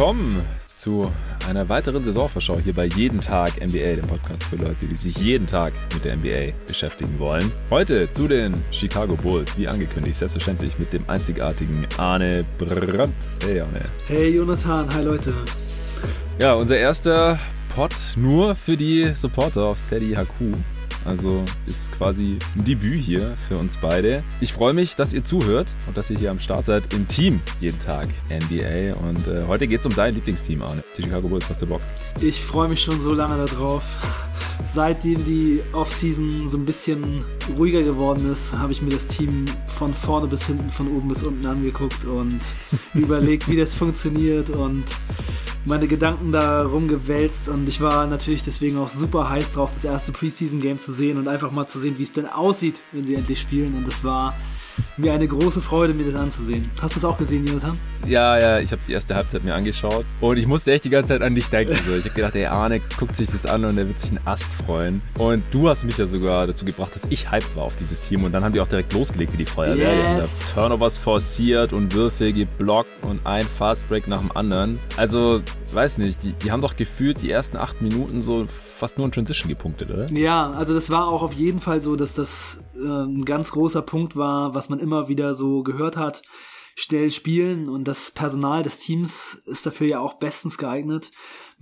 willkommen zu einer weiteren Saisonvorschau hier bei Jeden Tag NBA, dem Podcast für Leute, die sich jeden Tag mit der NBA beschäftigen wollen. Heute zu den Chicago Bulls, wie angekündigt, selbstverständlich mit dem einzigartigen Arne Brandt. Hey Arne. Hey Jonathan, hi Leute. Ja, unser erster Pod nur für die Supporter auf Steady HQ. Also ist quasi ein Debüt hier für uns beide. Ich freue mich, dass ihr zuhört und dass ihr hier am Start seid im Team jeden Tag NBA. Und äh, heute geht es um dein Lieblingsteam, Arne. Die Chicago Bulls, hast du Bock? Ich freue mich schon so lange darauf. Seitdem die Offseason so ein bisschen ruhiger geworden ist, habe ich mir das Team von vorne bis hinten, von oben bis unten angeguckt und überlegt, wie das funktioniert und meine Gedanken darum gewälzt und ich war natürlich deswegen auch super heiß drauf, das erste Preseason-Game zu sehen und einfach mal zu sehen, wie es denn aussieht, wenn sie endlich spielen. Und es war mir eine große Freude, mir das anzusehen. Hast du es auch gesehen, Jonathan? Ja, ja, ich habe die erste Halbzeit mir angeschaut und ich musste echt die ganze Zeit an dich denken. So. Ich habe gedacht, ey, Arne guckt sich das an und er wird sich einen Ast freuen. Und du hast mich ja sogar dazu gebracht, dass ich hyped war auf dieses Team und dann haben die auch direkt losgelegt wie die Feuerwehr. Yes. Die Turnovers forciert und Würfel geblockt und ein Fastbreak nach dem anderen. Also, weiß nicht, die, die haben doch gefühlt die ersten acht Minuten so fast nur in Transition gepunktet, oder? Ja, also das war auch auf jeden Fall so, dass das äh, ein ganz großer Punkt war, was man immer wieder so gehört hat. Schnell spielen und das Personal des Teams ist dafür ja auch bestens geeignet.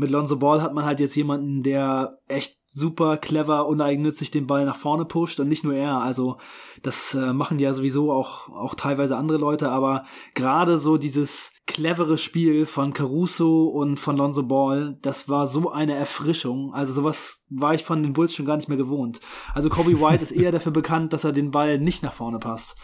Mit Lonzo Ball hat man halt jetzt jemanden, der echt super clever, uneigennützig den Ball nach vorne pusht und nicht nur er. Also das äh, machen ja sowieso auch, auch teilweise andere Leute, aber gerade so dieses clevere Spiel von Caruso und von Lonzo Ball, das war so eine Erfrischung. Also sowas war ich von den Bulls schon gar nicht mehr gewohnt. Also Kobe White ist eher dafür bekannt, dass er den Ball nicht nach vorne passt.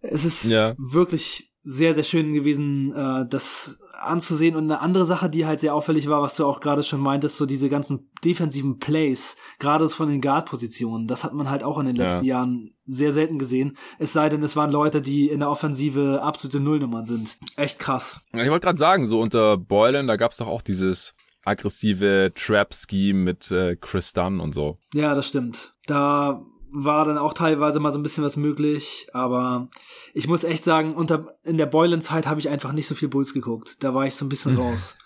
Es ist ja. wirklich sehr, sehr schön gewesen, äh, das anzusehen. Und eine andere Sache, die halt sehr auffällig war, was du auch gerade schon meintest, so diese ganzen defensiven Plays, gerade von den Guard-Positionen, das hat man halt auch in den letzten ja. Jahren sehr selten gesehen. Es sei denn, es waren Leute, die in der Offensive absolute Nullnummern sind. Echt krass. Ich wollte gerade sagen, so unter Boylan, da gab es doch auch dieses aggressive Trap-Scheme mit äh, Chris Dunn und so. Ja, das stimmt. Da war dann auch teilweise mal so ein bisschen was möglich, aber ich muss echt sagen, unter in der Boylan-Zeit habe ich einfach nicht so viel Bulls geguckt. Da war ich so ein bisschen raus.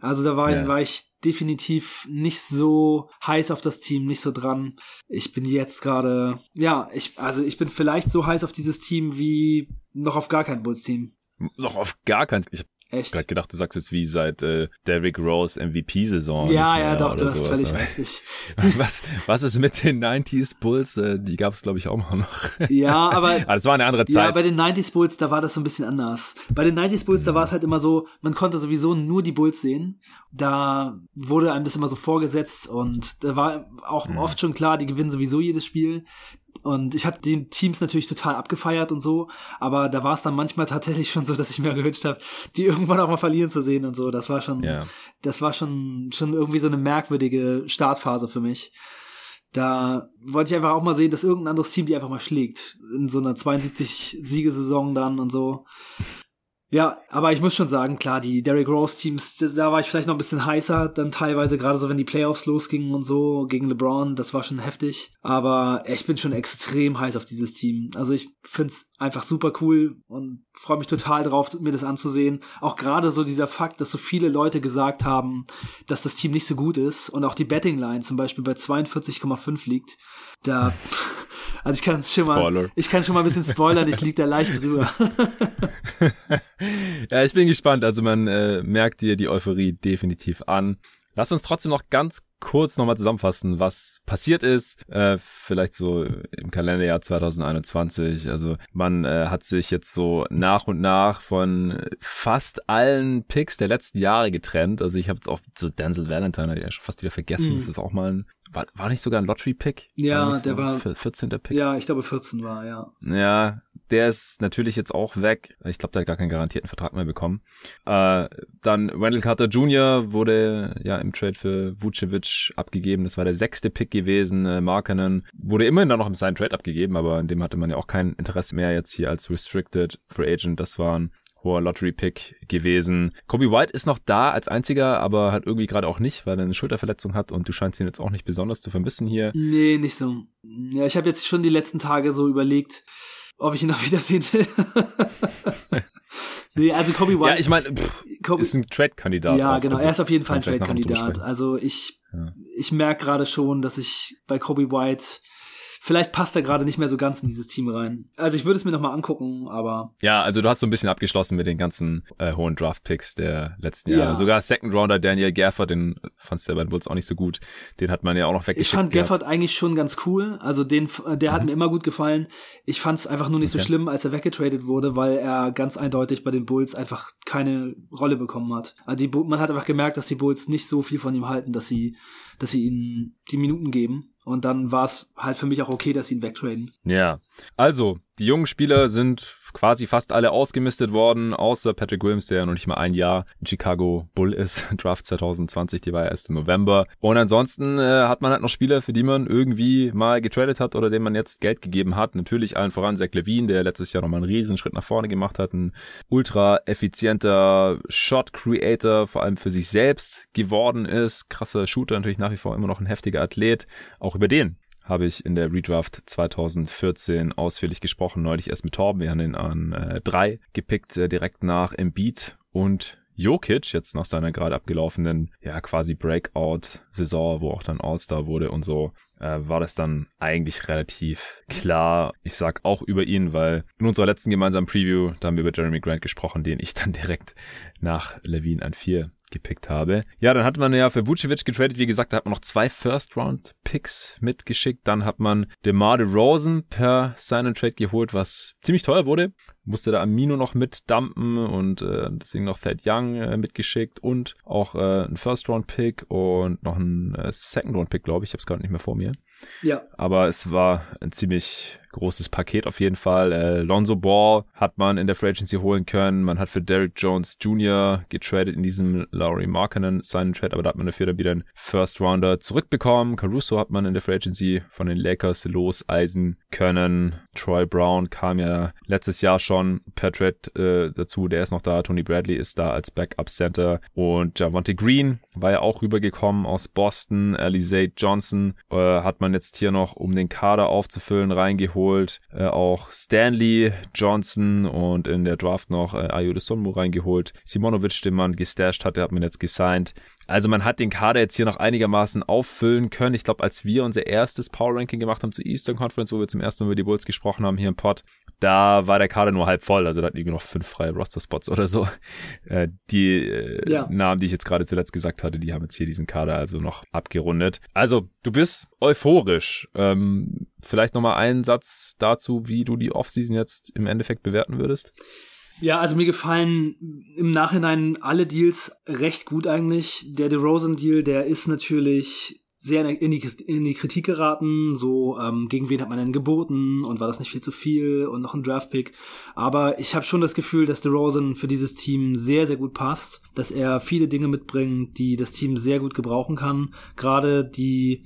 Also da war, ja. war ich definitiv nicht so heiß auf das Team, nicht so dran. Ich bin jetzt gerade, ja, ich, also ich bin vielleicht so heiß auf dieses Team wie noch auf gar kein Bulls-Team. Noch auf gar kein. Ich habe Echt? Ich hab gedacht, du sagst jetzt wie seit äh, Derrick Rose MVP-Saison. Ja, ja, doch, du hast völlig recht. Was, was ist mit den 90s Bulls? Äh, die gab es, glaube ich, auch mal noch. Ja, aber. aber das war eine andere Zeit. Ja, bei den 90s Bulls, da war das so ein bisschen anders. Bei den 90s Bulls, da war es halt immer so, man konnte sowieso nur die Bulls sehen. Da wurde einem das immer so vorgesetzt und da war auch mhm. oft schon klar, die gewinnen sowieso jedes Spiel. Und ich habe den Teams natürlich total abgefeiert und so, aber da war es dann manchmal tatsächlich schon so, dass ich mir gewünscht habe, die irgendwann auch mal verlieren zu sehen und so. Das war schon, ja. das war schon, schon irgendwie so eine merkwürdige Startphase für mich. Da wollte ich einfach auch mal sehen, dass irgendein anderes Team die einfach mal schlägt. In so einer 72 Siegesaison dann und so. Ja, aber ich muss schon sagen, klar, die Derrick Rose Teams, da war ich vielleicht noch ein bisschen heißer, dann teilweise gerade so, wenn die Playoffs losgingen und so gegen LeBron, das war schon heftig. Aber ich bin schon extrem heiß auf dieses Team. Also ich find's einfach super cool und freue mich total drauf, mir das anzusehen. Auch gerade so dieser Fakt, dass so viele Leute gesagt haben, dass das Team nicht so gut ist und auch die Betting Line zum Beispiel bei 42,5 liegt. Da Also ich kann schon Spoiler. mal, ich kann schon mal ein bisschen spoilern, ich liege da leicht drüber. ja, ich bin gespannt. Also man äh, merkt dir die Euphorie definitiv an. Lass uns trotzdem noch ganz kurz nochmal zusammenfassen, was passiert ist. Äh, vielleicht so im Kalenderjahr 2021. Also man äh, hat sich jetzt so nach und nach von fast allen Picks der letzten Jahre getrennt. Also ich habe jetzt auch so Denzel Valentine ja schon fast wieder vergessen. Mhm. Das ist auch mal ein war, war nicht sogar ein Lottery-Pick? Ja, war der so war 14. Pick. Ja, ich glaube 14 war, ja. Ja, der ist natürlich jetzt auch weg. Ich glaube, der hat gar keinen garantierten Vertrag mehr bekommen. Äh, dann Wendell Carter Jr. wurde ja im Trade für Vucevic abgegeben. Das war der sechste Pick gewesen. Äh, Markenen wurde immerhin dann noch im seinen Trade abgegeben, aber in dem hatte man ja auch kein Interesse mehr jetzt hier als Restricted Free Agent. Das waren hoher Lottery-Pick gewesen. Kobe White ist noch da als einziger, aber hat irgendwie gerade auch nicht, weil er eine Schulterverletzung hat und du scheinst ihn jetzt auch nicht besonders zu vermissen hier. Nee, nicht so. Ja, ich habe jetzt schon die letzten Tage so überlegt, ob ich ihn noch wiedersehen will. Nee, also Kobe White. Ja, ich meine, ist ein Trade-Kandidat. Ja, auch. genau, also, er ist auf jeden Fall ein Trade-Kandidat. Also ich, ja. ich merke gerade schon, dass ich bei Kobe White vielleicht passt er gerade nicht mehr so ganz in dieses Team rein. Also ich würde es mir nochmal angucken, aber. Ja, also du hast so ein bisschen abgeschlossen mit den ganzen äh, hohen Draft-Picks der letzten Jahre. Ja. Sogar Second Rounder Daniel Gafford, den fandst du ja bei den Bulls auch nicht so gut. Den hat man ja auch noch weggeschickt. Ich fand Gafford eigentlich schon ganz cool. Also den, der hat mhm. mir immer gut gefallen. Ich fand es einfach nur nicht okay. so schlimm, als er weggetradet wurde, weil er ganz eindeutig bei den Bulls einfach keine Rolle bekommen hat. Also die, man hat einfach gemerkt, dass die Bulls nicht so viel von ihm halten, dass sie, dass sie ihm die Minuten geben. Und dann war es halt für mich auch okay, dass sie ihn wegtraden. Ja. Also, die jungen Spieler sind quasi fast alle ausgemistet worden, außer Patrick Williams, der ja noch nicht mal ein Jahr in Chicago Bull ist. Draft 2020, die war ja erst im November. Und ansonsten äh, hat man halt noch Spieler, für die man irgendwie mal getradet hat oder denen man jetzt Geld gegeben hat. Natürlich allen voran Zach Levine, der letztes Jahr nochmal einen Riesenschritt nach vorne gemacht hat. Ein ultra effizienter Shot Creator, vor allem für sich selbst geworden ist. Krasser Shooter, natürlich nach wie vor immer noch ein heftiger Athlet. Auch über den habe ich in der Redraft 2014 ausführlich gesprochen, neulich erst mit Torben. Wir haben ihn an äh, drei gepickt, äh, direkt nach Embiid und Jokic, jetzt nach seiner gerade abgelaufenen, ja, quasi Breakout-Saison, wo auch dann All-Star wurde und so, äh, war das dann eigentlich relativ klar. Ich sag auch über ihn, weil in unserer letzten gemeinsamen Preview, da haben wir über Jeremy Grant gesprochen, den ich dann direkt nach Levine an vier gepickt habe. Ja, dann hat man ja für Vucevic getradet. Wie gesagt, da hat man noch zwei First-Round-Picks mitgeschickt. Dann hat man DeMar DeRozan per Sign and Trade geholt, was ziemlich teuer wurde. Musste da Amino noch mitdumpen und äh, deswegen noch Thad Young äh, mitgeschickt und auch äh, ein First-Round-Pick und noch ein äh, Second-Round-Pick, glaube ich. Ich habe es gerade nicht mehr vor mir. Ja. Aber es war ein ziemlich großes Paket auf jeden Fall. Äh, Lonzo Ball hat man in der Free Agency holen können. Man hat für Derrick Jones Jr. getradet in diesem Laurie Markinen seinen Trade, aber da hat man dafür wieder einen First Rounder zurückbekommen. Caruso hat man in der Free Agency von den Lakers loseisen können. Troy Brown kam ja letztes Jahr schon per Trade äh, dazu. Der ist noch da. Tony Bradley ist da als Backup Center und Javonte Green war ja auch rübergekommen aus Boston. Alizé Johnson äh, hat man jetzt hier noch, um den Kader aufzufüllen, reingeholt. Äh, auch Stanley Johnson und in der Draft noch äh, Ayo Sonmu reingeholt. Simonovic, den man gestasht hatte, hat man jetzt gesigned. Also man hat den Kader jetzt hier noch einigermaßen auffüllen können. Ich glaube, als wir unser erstes Power Ranking gemacht haben zur Eastern Conference, wo wir zum ersten Mal über die Bulls gesprochen haben hier im Pod, da war der Kader nur halb voll. Also da hatten irgendwie noch fünf freie Roster-Spots oder so. Äh, die äh, ja. Namen, die ich jetzt gerade zuletzt gesagt hatte, die haben jetzt hier diesen Kader also noch abgerundet. Also du bist euphorisch. Ähm, vielleicht nochmal einen Satz dazu, wie du die Offseason jetzt im Endeffekt bewerten würdest. Ja, also mir gefallen im Nachhinein alle Deals recht gut eigentlich. Der DeRozan-Deal, der ist natürlich sehr in die, in die Kritik geraten, so ähm, gegen wen hat man denn geboten und war das nicht viel zu viel und noch ein Draftpick. Aber ich habe schon das Gefühl, dass DeRozan für dieses Team sehr, sehr gut passt, dass er viele Dinge mitbringt, die das Team sehr gut gebrauchen kann. Gerade die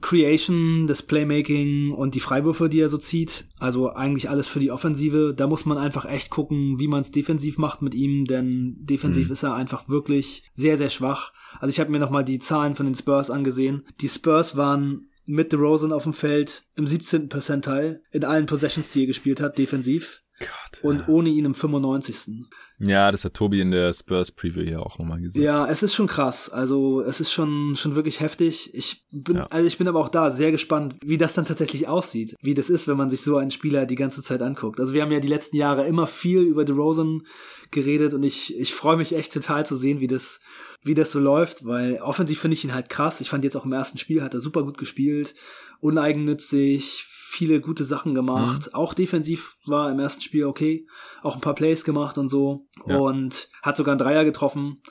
Creation, das Playmaking und die Freiwürfe, die er so zieht. Also eigentlich alles für die Offensive. Da muss man einfach echt gucken, wie man es defensiv macht mit ihm, denn defensiv mhm. ist er einfach wirklich sehr, sehr schwach. Also ich habe mir nochmal die Zahlen von den Spurs angesehen. Die Spurs waren mit DeRozan auf dem Feld im 17. Percentile in allen Possessions, die er gespielt hat, defensiv. Gott, und ohne ihn im 95. Ja, das hat Tobi in der Spurs Preview hier auch nochmal gesagt. Ja, es ist schon krass. Also, es ist schon, schon wirklich heftig. Ich bin, ja. also ich bin aber auch da sehr gespannt, wie das dann tatsächlich aussieht. Wie das ist, wenn man sich so einen Spieler die ganze Zeit anguckt. Also, wir haben ja die letzten Jahre immer viel über DeRozan geredet und ich, ich freue mich echt total zu sehen, wie das, wie das so läuft, weil offensiv finde ich ihn halt krass. Ich fand jetzt auch im ersten Spiel hat er super gut gespielt, uneigennützig, viele gute Sachen gemacht. Mhm. Auch defensiv war im ersten Spiel okay. Auch ein paar Plays gemacht und so. Ja. Und hat sogar einen Dreier getroffen.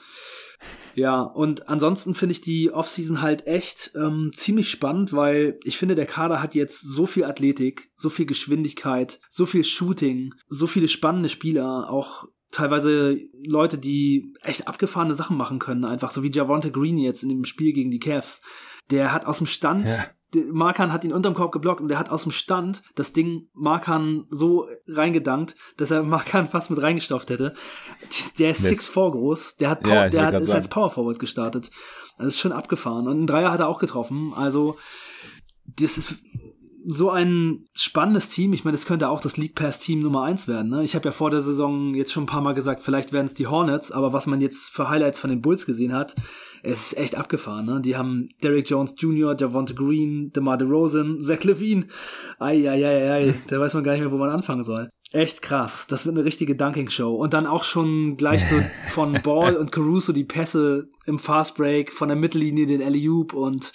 Ja, und ansonsten finde ich die Offseason halt echt ähm, ziemlich spannend, weil ich finde, der Kader hat jetzt so viel Athletik, so viel Geschwindigkeit, so viel Shooting, so viele spannende Spieler, auch teilweise Leute, die echt abgefahrene Sachen machen können, einfach so wie Javonte Green jetzt in dem Spiel gegen die Cavs. Der hat aus dem Stand ja. Markan hat ihn unterm Korb geblockt und der hat aus dem Stand das Ding Markan so reingedankt, dass er Markan fast mit reingestopft hätte. Der ist 6'4 groß, der hat, Power, ja, der hat, ist als Power Forward gestartet. Das ist schon abgefahren. Und einen Dreier hat er auch getroffen. Also, das ist so ein spannendes Team. Ich meine, das könnte auch das League Pass Team Nummer eins werden. Ne? Ich habe ja vor der Saison jetzt schon ein paar Mal gesagt, vielleicht werden es die Hornets, aber was man jetzt für Highlights von den Bulls gesehen hat, es ist echt abgefahren. Ne? Die haben Derrick Jones Jr., Javonte Green, DeMar DeRozan, Zach Levine. Eieieiei, da weiß man gar nicht mehr, wo man anfangen soll. Echt krass. Das wird eine richtige Dunking-Show. Und dann auch schon gleich so von Ball und Caruso die Pässe im Fast Break, von der Mittellinie den alley und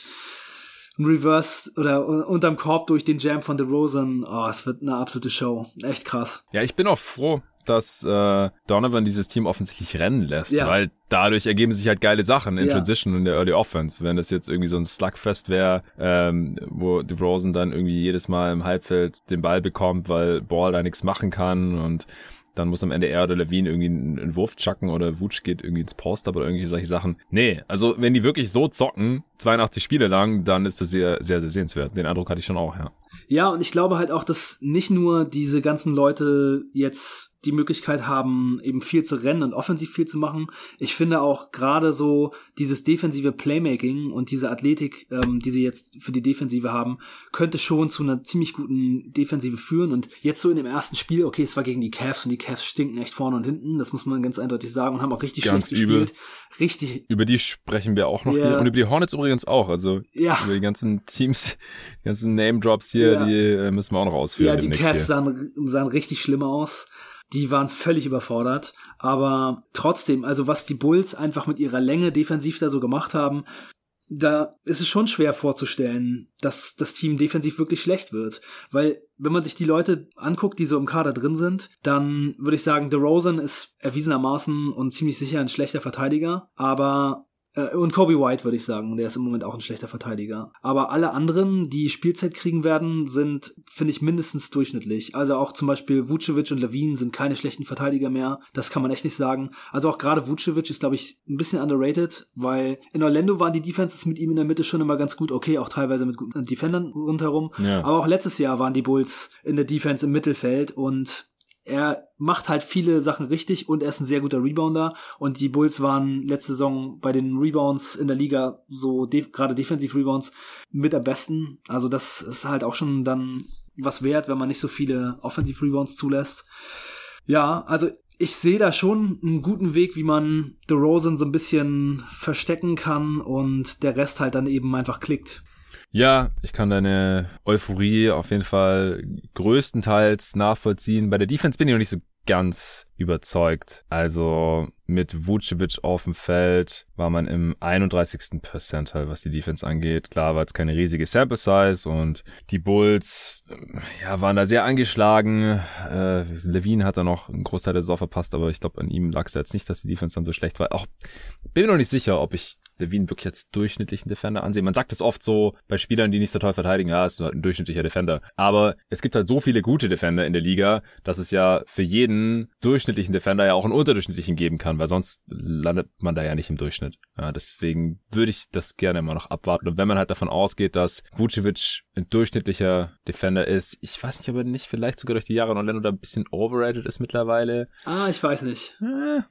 ein Reverse oder unterm Korb durch den Jam von DeRozan. Oh, es wird eine absolute Show. Echt krass. Ja, ich bin auch froh, dass äh, Donovan dieses Team offensichtlich rennen lässt, ja. weil dadurch ergeben sich halt geile Sachen in ja. Transition und der Early Offense. Wenn das jetzt irgendwie so ein Slugfest wäre, ähm, wo DeRozan dann irgendwie jedes Mal im Halbfeld den Ball bekommt, weil Ball da nichts machen kann und dann muss am Ende er oder Levine irgendwie einen Wurf chucken oder Wutsch geht irgendwie ins Post-Up oder irgendwelche solche Sachen. Nee, also wenn die wirklich so zocken, 82 Spiele lang, dann ist das sehr, sehr, sehr sehenswert. Den Eindruck hatte ich schon auch, ja. Ja, und ich glaube halt auch, dass nicht nur diese ganzen Leute jetzt die Möglichkeit haben, eben viel zu rennen und offensiv viel zu machen. Ich finde auch gerade so dieses defensive Playmaking und diese Athletik, ähm, die sie jetzt für die Defensive haben, könnte schon zu einer ziemlich guten Defensive führen. Und jetzt so in dem ersten Spiel, okay, es war gegen die Cavs und die Cavs stinken echt vorne und hinten, das muss man ganz eindeutig sagen und haben auch richtig ganz schlecht übel. gespielt. Richtig. Über die sprechen wir auch noch yeah. hier und über die Hornets übrigens auch. Also ja. über die ganzen Teams, die ganzen Name Drops hier, ja. die äh, müssen wir auch noch ausführen. Ja, die Cavs sahen, sahen richtig schlimm aus. Die waren völlig überfordert. Aber trotzdem, also was die Bulls einfach mit ihrer Länge defensiv da so gemacht haben, da ist es schon schwer vorzustellen, dass das Team defensiv wirklich schlecht wird. Weil, wenn man sich die Leute anguckt, die so im Kader drin sind, dann würde ich sagen, DeRozan ist erwiesenermaßen und ziemlich sicher ein schlechter Verteidiger. Aber und Kobe White würde ich sagen, der ist im Moment auch ein schlechter Verteidiger. Aber alle anderen, die Spielzeit kriegen werden, sind, finde ich, mindestens durchschnittlich. Also auch zum Beispiel Vucevic und Levine sind keine schlechten Verteidiger mehr. Das kann man echt nicht sagen. Also auch gerade Vucevic ist, glaube ich, ein bisschen underrated, weil in Orlando waren die Defenses mit ihm in der Mitte schon immer ganz gut. Okay, auch teilweise mit guten Defendern rundherum. Ja. Aber auch letztes Jahr waren die Bulls in der Defense im Mittelfeld und er macht halt viele Sachen richtig und er ist ein sehr guter Rebounder. Und die Bulls waren letzte Saison bei den Rebounds in der Liga so de gerade Defensive Rebounds mit am besten. Also das ist halt auch schon dann was wert, wenn man nicht so viele Offensive Rebounds zulässt. Ja, also ich sehe da schon einen guten Weg, wie man The Rosen so ein bisschen verstecken kann und der Rest halt dann eben einfach klickt. Ja, ich kann deine Euphorie auf jeden Fall größtenteils nachvollziehen. Bei der Defense bin ich noch nicht so ganz überzeugt. Also mit Vucevic auf dem Feld war man im 31. Percentile, was die Defense angeht. Klar war es keine riesige Sample Size und die Bulls ja, waren da sehr angeschlagen. Äh, Levine hat da noch einen Großteil der Saison verpasst, aber ich glaube, an ihm lag es jetzt nicht, dass die Defense dann so schlecht war. Auch bin mir noch nicht sicher, ob ich Levine wirklich als durchschnittlichen Defender ansehen. Man sagt es oft so bei Spielern, die nicht so toll verteidigen, ja, ist halt ein durchschnittlicher Defender. Aber es gibt halt so viele gute Defender in der Liga, dass es ja für jeden durchschnittlichen Defender ja auch einen unterdurchschnittlichen geben kann, weil sonst landet man da ja nicht im Durchschnitt. Ja, deswegen würde ich das gerne immer noch abwarten. Und wenn man halt davon ausgeht, dass Vucevic ein durchschnittlicher Defender ist, ich weiß nicht, ob er nicht vielleicht sogar durch die Jahre in Orlando da ein bisschen overrated ist mittlerweile. Ah, ich weiß nicht. Äh,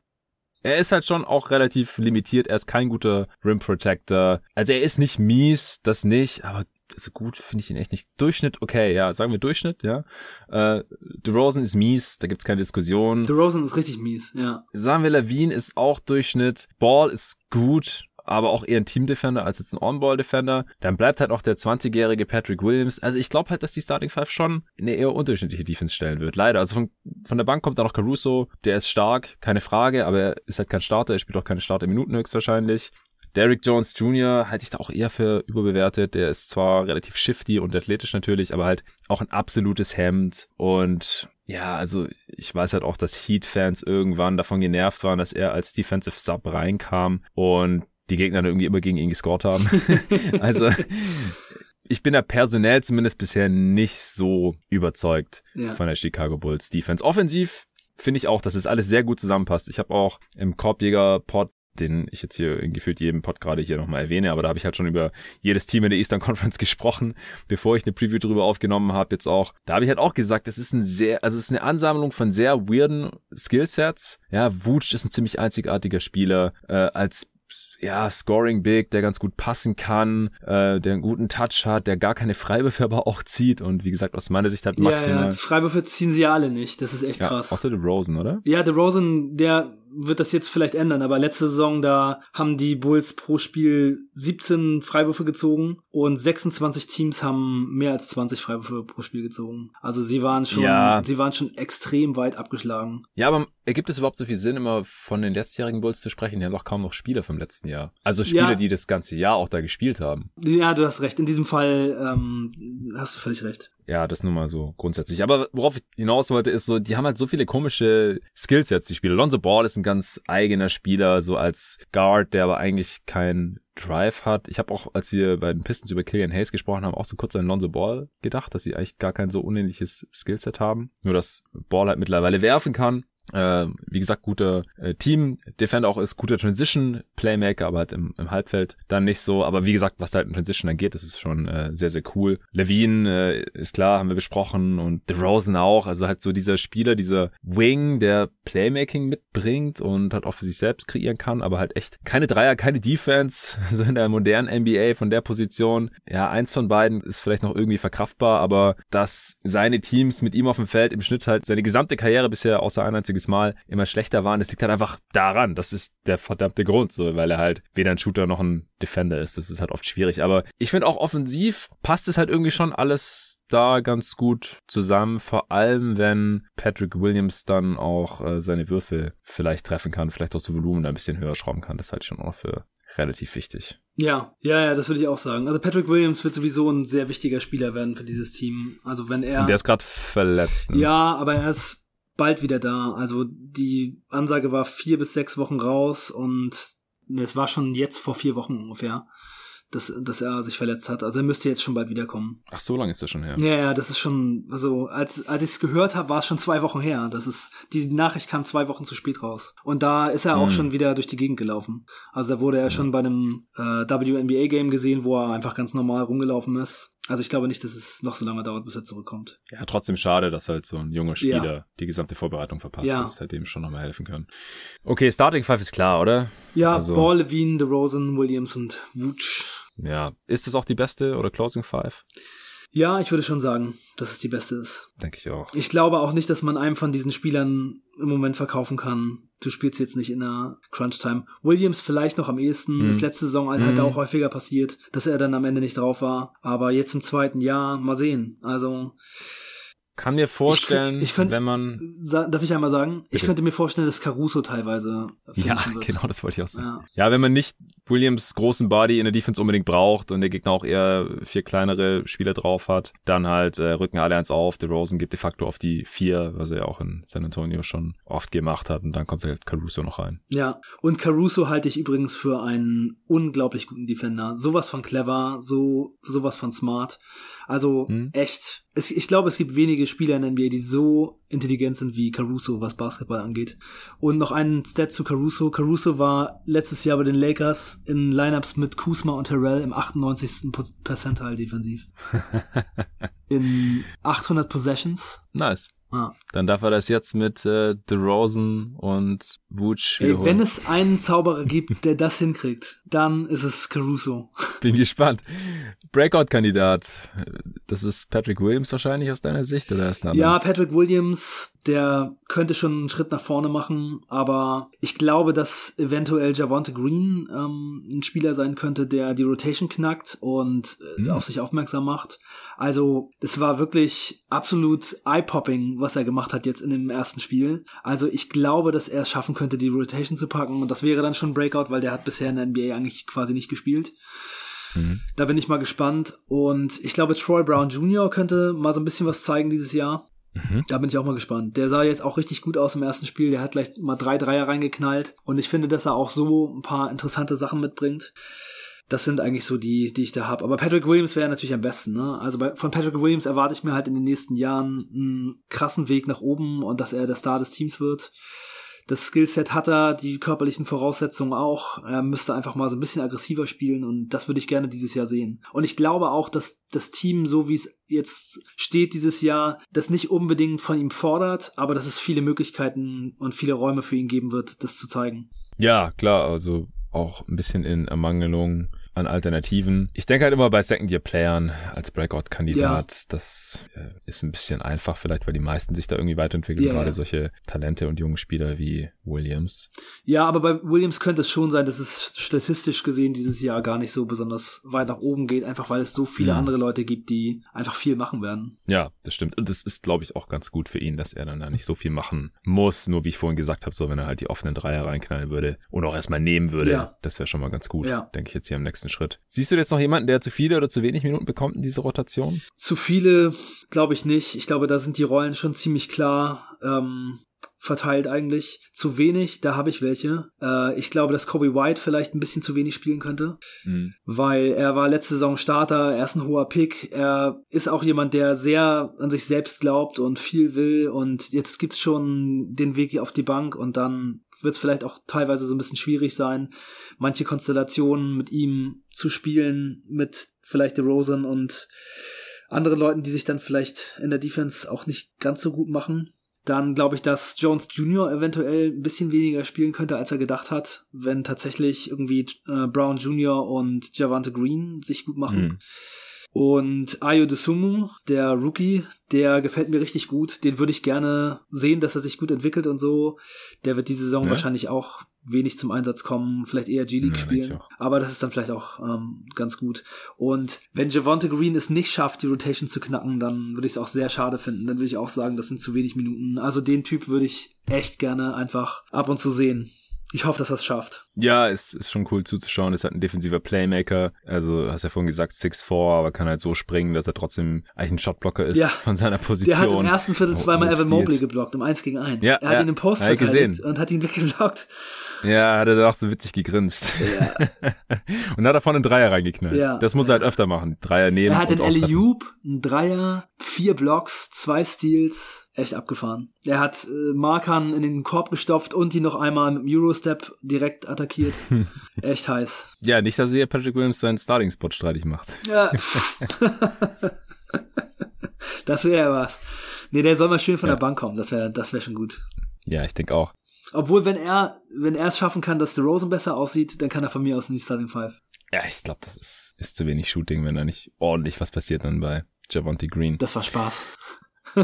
er ist halt schon auch relativ limitiert. Er ist kein guter Rim Protector. Also er ist nicht mies, das nicht, aber so gut finde ich ihn echt nicht. Durchschnitt, okay, ja, sagen wir Durchschnitt, ja. Äh, DeRozan ist mies, da gibt's keine Diskussion. DeRozan ist richtig mies, ja. Sagen wir, Levine ist auch Durchschnitt. Ball ist gut, aber auch eher ein Team-Defender als jetzt ein On-Ball-Defender. Dann bleibt halt noch der 20-jährige Patrick Williams. Also ich glaube halt, dass die Starting Five schon eine eher unterschiedliche Defense stellen wird. Leider. Also von, von der Bank kommt da noch Caruso. Der ist stark, keine Frage, aber er ist halt kein Starter. Er spielt auch keine Starter-Minuten höchstwahrscheinlich. Derrick Jones Jr. halte ich da auch eher für überbewertet. Der ist zwar relativ shifty und athletisch natürlich, aber halt auch ein absolutes Hemd. Und ja, also ich weiß halt auch, dass Heat-Fans irgendwann davon genervt waren, dass er als Defensive Sub reinkam und die Gegner dann irgendwie immer gegen ihn gescored haben. also ich bin da personell zumindest bisher nicht so überzeugt ja. von der Chicago Bulls Defense. Offensiv finde ich auch, dass es alles sehr gut zusammenpasst. Ich habe auch im Korbjäger-Pod den ich jetzt hier gefühlt jedem Pod gerade hier nochmal erwähne, aber da habe ich halt schon über jedes Team in der Eastern Conference gesprochen, bevor ich eine Preview drüber aufgenommen habe, jetzt auch. Da habe ich halt auch gesagt, es ist ein sehr, also es ist eine Ansammlung von sehr weirden Skillsets. Ja, Wutsch ist ein ziemlich einzigartiger Spieler. Äh, als ja, Scoring Big, der ganz gut passen kann, äh, der einen guten Touch hat, der gar keine Freiwürfe aber auch zieht und wie gesagt, aus meiner Sicht hat maximal... Ja, ja, Freiwürfe ziehen sie ja alle nicht, das ist echt ja, krass. Außer Rosen, oder? Ja, der Rosen, der wird das jetzt vielleicht ändern, aber letzte Saison, da haben die Bulls pro Spiel 17 Freiwürfe gezogen und 26 Teams haben mehr als 20 Freiwürfe pro Spiel gezogen. Also sie waren schon, ja. sie waren schon extrem weit abgeschlagen. Ja, aber ergibt es überhaupt so viel Sinn, immer von den letztjährigen Bulls zu sprechen? Die haben doch kaum noch Spieler vom letzten Jahr. Also Spieler, ja. die das ganze Jahr auch da gespielt haben. Ja, du hast recht. In diesem Fall ähm, hast du völlig recht. Ja, das nur mal so grundsätzlich. Aber worauf ich hinaus wollte, ist so, die haben halt so viele komische Skillsets, die Spieler. Lonzo Ball ist ein ganz eigener Spieler, so als Guard, der aber eigentlich kein Drive hat. Ich habe auch, als wir bei den Pistons über Killian Hayes gesprochen haben, auch so kurz an Lonzo Ball gedacht, dass sie eigentlich gar kein so unähnliches Skillset haben. Nur, dass Ball halt mittlerweile werfen kann. Äh, wie gesagt, guter äh, Team. Defender auch ist guter Transition Playmaker, aber halt im, im Halbfeld dann nicht so. Aber wie gesagt, was da halt in Transition dann geht, das ist schon äh, sehr, sehr cool. Levine äh, ist klar, haben wir besprochen und DeRozan auch. Also halt so dieser Spieler, dieser Wing, der Playmaking mitbringt und halt auch für sich selbst kreieren kann, aber halt echt keine Dreier, keine Defense, so in der modernen NBA von der Position. Ja, eins von beiden ist vielleicht noch irgendwie verkraftbar, aber dass seine Teams mit ihm auf dem Feld im Schnitt halt seine gesamte Karriere bisher außer einer einziges Mal immer schlechter waren. Das liegt halt einfach daran. Das ist der verdammte Grund, so, weil er halt weder ein Shooter noch ein Defender ist. Das ist halt oft schwierig. Aber ich finde auch offensiv passt es halt irgendwie schon alles da ganz gut zusammen, vor allem wenn Patrick Williams dann auch äh, seine Würfel vielleicht treffen kann, vielleicht auch zu Volumen ein bisschen höher schrauben kann. Das halte ich schon auch für relativ wichtig. Ja, ja, ja, das würde ich auch sagen. Also Patrick Williams wird sowieso ein sehr wichtiger Spieler werden für dieses Team. Also wenn er. Und der ist gerade verletzt. Ne? Ja, aber er ist bald wieder da. Also die Ansage war vier bis sechs Wochen raus und es war schon jetzt vor vier Wochen ungefähr, dass, dass er sich verletzt hat. Also er müsste jetzt schon bald wiederkommen. Ach, so lange ist das schon her. Ja, ja, das ist schon, also als, als ich es gehört habe, war es schon zwei Wochen her. Das ist, die Nachricht kam zwei Wochen zu spät raus. Und da ist er auch hm. schon wieder durch die Gegend gelaufen. Also da wurde er ja. schon bei einem äh, WNBA-Game gesehen, wo er einfach ganz normal rumgelaufen ist. Also ich glaube nicht, dass es noch so lange dauert, bis er zurückkommt. Ja, trotzdem schade, dass halt so ein junger Spieler ja. die gesamte Vorbereitung verpasst. Ja. Das hätte ihm schon nochmal helfen können. Okay, Starting Five ist klar, oder? Ja, also, Ball, Levine, DeRozan, Williams und Wooch. Ja, ist das auch die beste oder Closing Five? Ja, ich würde schon sagen, dass es die beste ist. Denke ich auch. Ich glaube auch nicht, dass man einem von diesen Spielern im Moment verkaufen kann. Du spielst jetzt nicht in der Crunch-Time. Williams vielleicht noch am ehesten. Mhm. Das letzte Saison halt mhm. auch häufiger passiert, dass er dann am Ende nicht drauf war. Aber jetzt im zweiten Jahr, mal sehen. Also, kann mir vorstellen, ich, ich könnt, wenn man. Darf ich einmal sagen? Bitte. Ich könnte mir vorstellen, dass Caruso teilweise. Ja, wird. genau, das wollte ich auch sagen. Ja. ja. wenn man nicht Williams großen Body in der Defense unbedingt braucht und der Gegner auch eher vier kleinere Spieler drauf hat, dann halt äh, rücken alle eins auf. Der Rosen geht de facto auf die vier, was er ja auch in San Antonio schon oft gemacht hat. Und dann kommt halt Caruso noch rein. Ja, und Caruso halte ich übrigens für einen unglaublich guten Defender. Sowas von clever, so sowas von smart. Also hm. echt. Es, ich glaube, es gibt wenige Spieler in der NBA, die so intelligent sind wie Caruso, was Basketball angeht. Und noch einen Stat zu Caruso. Caruso war letztes Jahr bei den Lakers in Lineups mit Kuzma und Terrell im 98. Percentile defensiv. in 800 Possessions. Nice. Ja. Dann darf er das jetzt mit äh, DeRozan und wiederholen. Ey, wenn es einen Zauberer gibt, der das hinkriegt, dann ist es Caruso. Bin gespannt. Breakout-Kandidat. Das ist Patrick Williams wahrscheinlich aus deiner Sicht oder ist Ja, Patrick Williams, der könnte schon einen Schritt nach vorne machen, aber ich glaube, dass eventuell Javante Green ähm, ein Spieler sein könnte, der die Rotation knackt und äh, hm. auf sich aufmerksam macht. Also, es war wirklich absolut eye-popping, was er gemacht hat jetzt in dem ersten Spiel. Also, ich glaube, dass er es schaffen könnte, die Rotation zu packen und das wäre dann schon Breakout, weil der hat bisher in der NBA eigentlich quasi nicht gespielt. Mhm. Da bin ich mal gespannt. Und ich glaube, Troy Brown Jr. könnte mal so ein bisschen was zeigen dieses Jahr. Mhm. Da bin ich auch mal gespannt. Der sah jetzt auch richtig gut aus im ersten Spiel. Der hat gleich mal drei Dreier reingeknallt. Und ich finde, dass er auch so ein paar interessante Sachen mitbringt. Das sind eigentlich so die, die ich da habe. Aber Patrick Williams wäre natürlich am besten. Ne? Also bei, von Patrick Williams erwarte ich mir halt in den nächsten Jahren einen krassen Weg nach oben und dass er der Star des Teams wird. Das Skillset hat er, die körperlichen Voraussetzungen auch. Er müsste einfach mal so ein bisschen aggressiver spielen und das würde ich gerne dieses Jahr sehen. Und ich glaube auch, dass das Team, so wie es jetzt steht dieses Jahr, das nicht unbedingt von ihm fordert, aber dass es viele Möglichkeiten und viele Räume für ihn geben wird, das zu zeigen. Ja, klar, also auch ein bisschen in Ermangelung an Alternativen. Ich denke halt immer bei Second-Year-Playern als Breakout-Kandidat, ja. das äh, ist ein bisschen einfach vielleicht, weil die meisten sich da irgendwie weiterentwickeln, yeah. gerade solche Talente und junge Spieler wie Williams. Ja, aber bei Williams könnte es schon sein, dass es statistisch gesehen dieses Jahr gar nicht so besonders weit nach oben geht, einfach weil es so viele mhm. andere Leute gibt, die einfach viel machen werden. Ja, das stimmt. Und das ist, glaube ich, auch ganz gut für ihn, dass er dann da nicht so viel machen muss. Nur wie ich vorhin gesagt habe, so wenn er halt die offenen Dreier reinknallen würde und auch erstmal nehmen würde, ja. das wäre schon mal ganz gut, ja. denke ich jetzt hier am nächsten nächsten Schritt. Siehst du jetzt noch jemanden, der zu viele oder zu wenig Minuten bekommt in dieser Rotation? Zu viele glaube ich nicht. Ich glaube, da sind die Rollen schon ziemlich klar. Ähm, verteilt eigentlich. Zu wenig, da habe ich welche. Äh, ich glaube, dass Kobe White vielleicht ein bisschen zu wenig spielen könnte, mhm. weil er war letzte Saison Starter, er ist ein hoher Pick, er ist auch jemand, der sehr an sich selbst glaubt und viel will und jetzt gibt's schon den Weg auf die Bank und dann wird es vielleicht auch teilweise so ein bisschen schwierig sein, manche Konstellationen mit ihm zu spielen, mit vielleicht DeRozan und anderen Leuten, die sich dann vielleicht in der Defense auch nicht ganz so gut machen. Dann glaube ich, dass Jones Jr. eventuell ein bisschen weniger spielen könnte, als er gedacht hat, wenn tatsächlich irgendwie äh, Brown Jr. und Javante Green sich gut machen. Mhm. Und Ayo Desumu, der Rookie, der gefällt mir richtig gut. Den würde ich gerne sehen, dass er sich gut entwickelt und so. Der wird diese Saison ja. wahrscheinlich auch wenig zum Einsatz kommen, vielleicht eher G-League ja, spielen. Aber das ist dann vielleicht auch ähm, ganz gut. Und wenn Javante Green es nicht schafft, die Rotation zu knacken, dann würde ich es auch sehr schade finden. Dann würde ich auch sagen, das sind zu wenig Minuten. Also den Typ würde ich echt gerne einfach ab und zu sehen ich hoffe, dass er es schafft. Ja, ist, ist schon cool zuzuschauen. Ist halt ein defensiver Playmaker. Also, hast ja vorhin gesagt, 6'4, aber kann halt so springen, dass er trotzdem eigentlich ein Shotblocker ist ja. von seiner Position. Der hat im ersten Viertel zweimal Evan Mobley geblockt, um 1 gegen 1. Ja, er hat ja, ihn im Post verteidigt und hat ihn weggeblockt. Ja, hat er doch so witzig gegrinst. Ja. und hat davon einen Dreier reingeknallt. Ja. Das muss er halt öfter machen. Dreier nehmen. Er hat den Alley-Oop, einen Dreier, vier Blocks, zwei Steals. Echt abgefahren. Er hat äh, Markern in den Korb gestopft und die noch einmal mit dem Eurostep direkt attackiert. Echt heiß. Ja, nicht, dass hier Patrick Williams seinen Starting-Spot streitig macht. Ja. das wäre ja was. Nee, der soll mal schön von ja. der Bank kommen. Das wäre das wär schon gut. Ja, ich denke auch. Obwohl, wenn er, wenn er es schaffen kann, dass der Rosen besser aussieht, dann kann er von mir aus in die Starting Five. Ja, ich glaube, das ist, ist zu wenig Shooting, wenn da nicht ordentlich was passiert dann bei Javonte Green. Das war Spaß.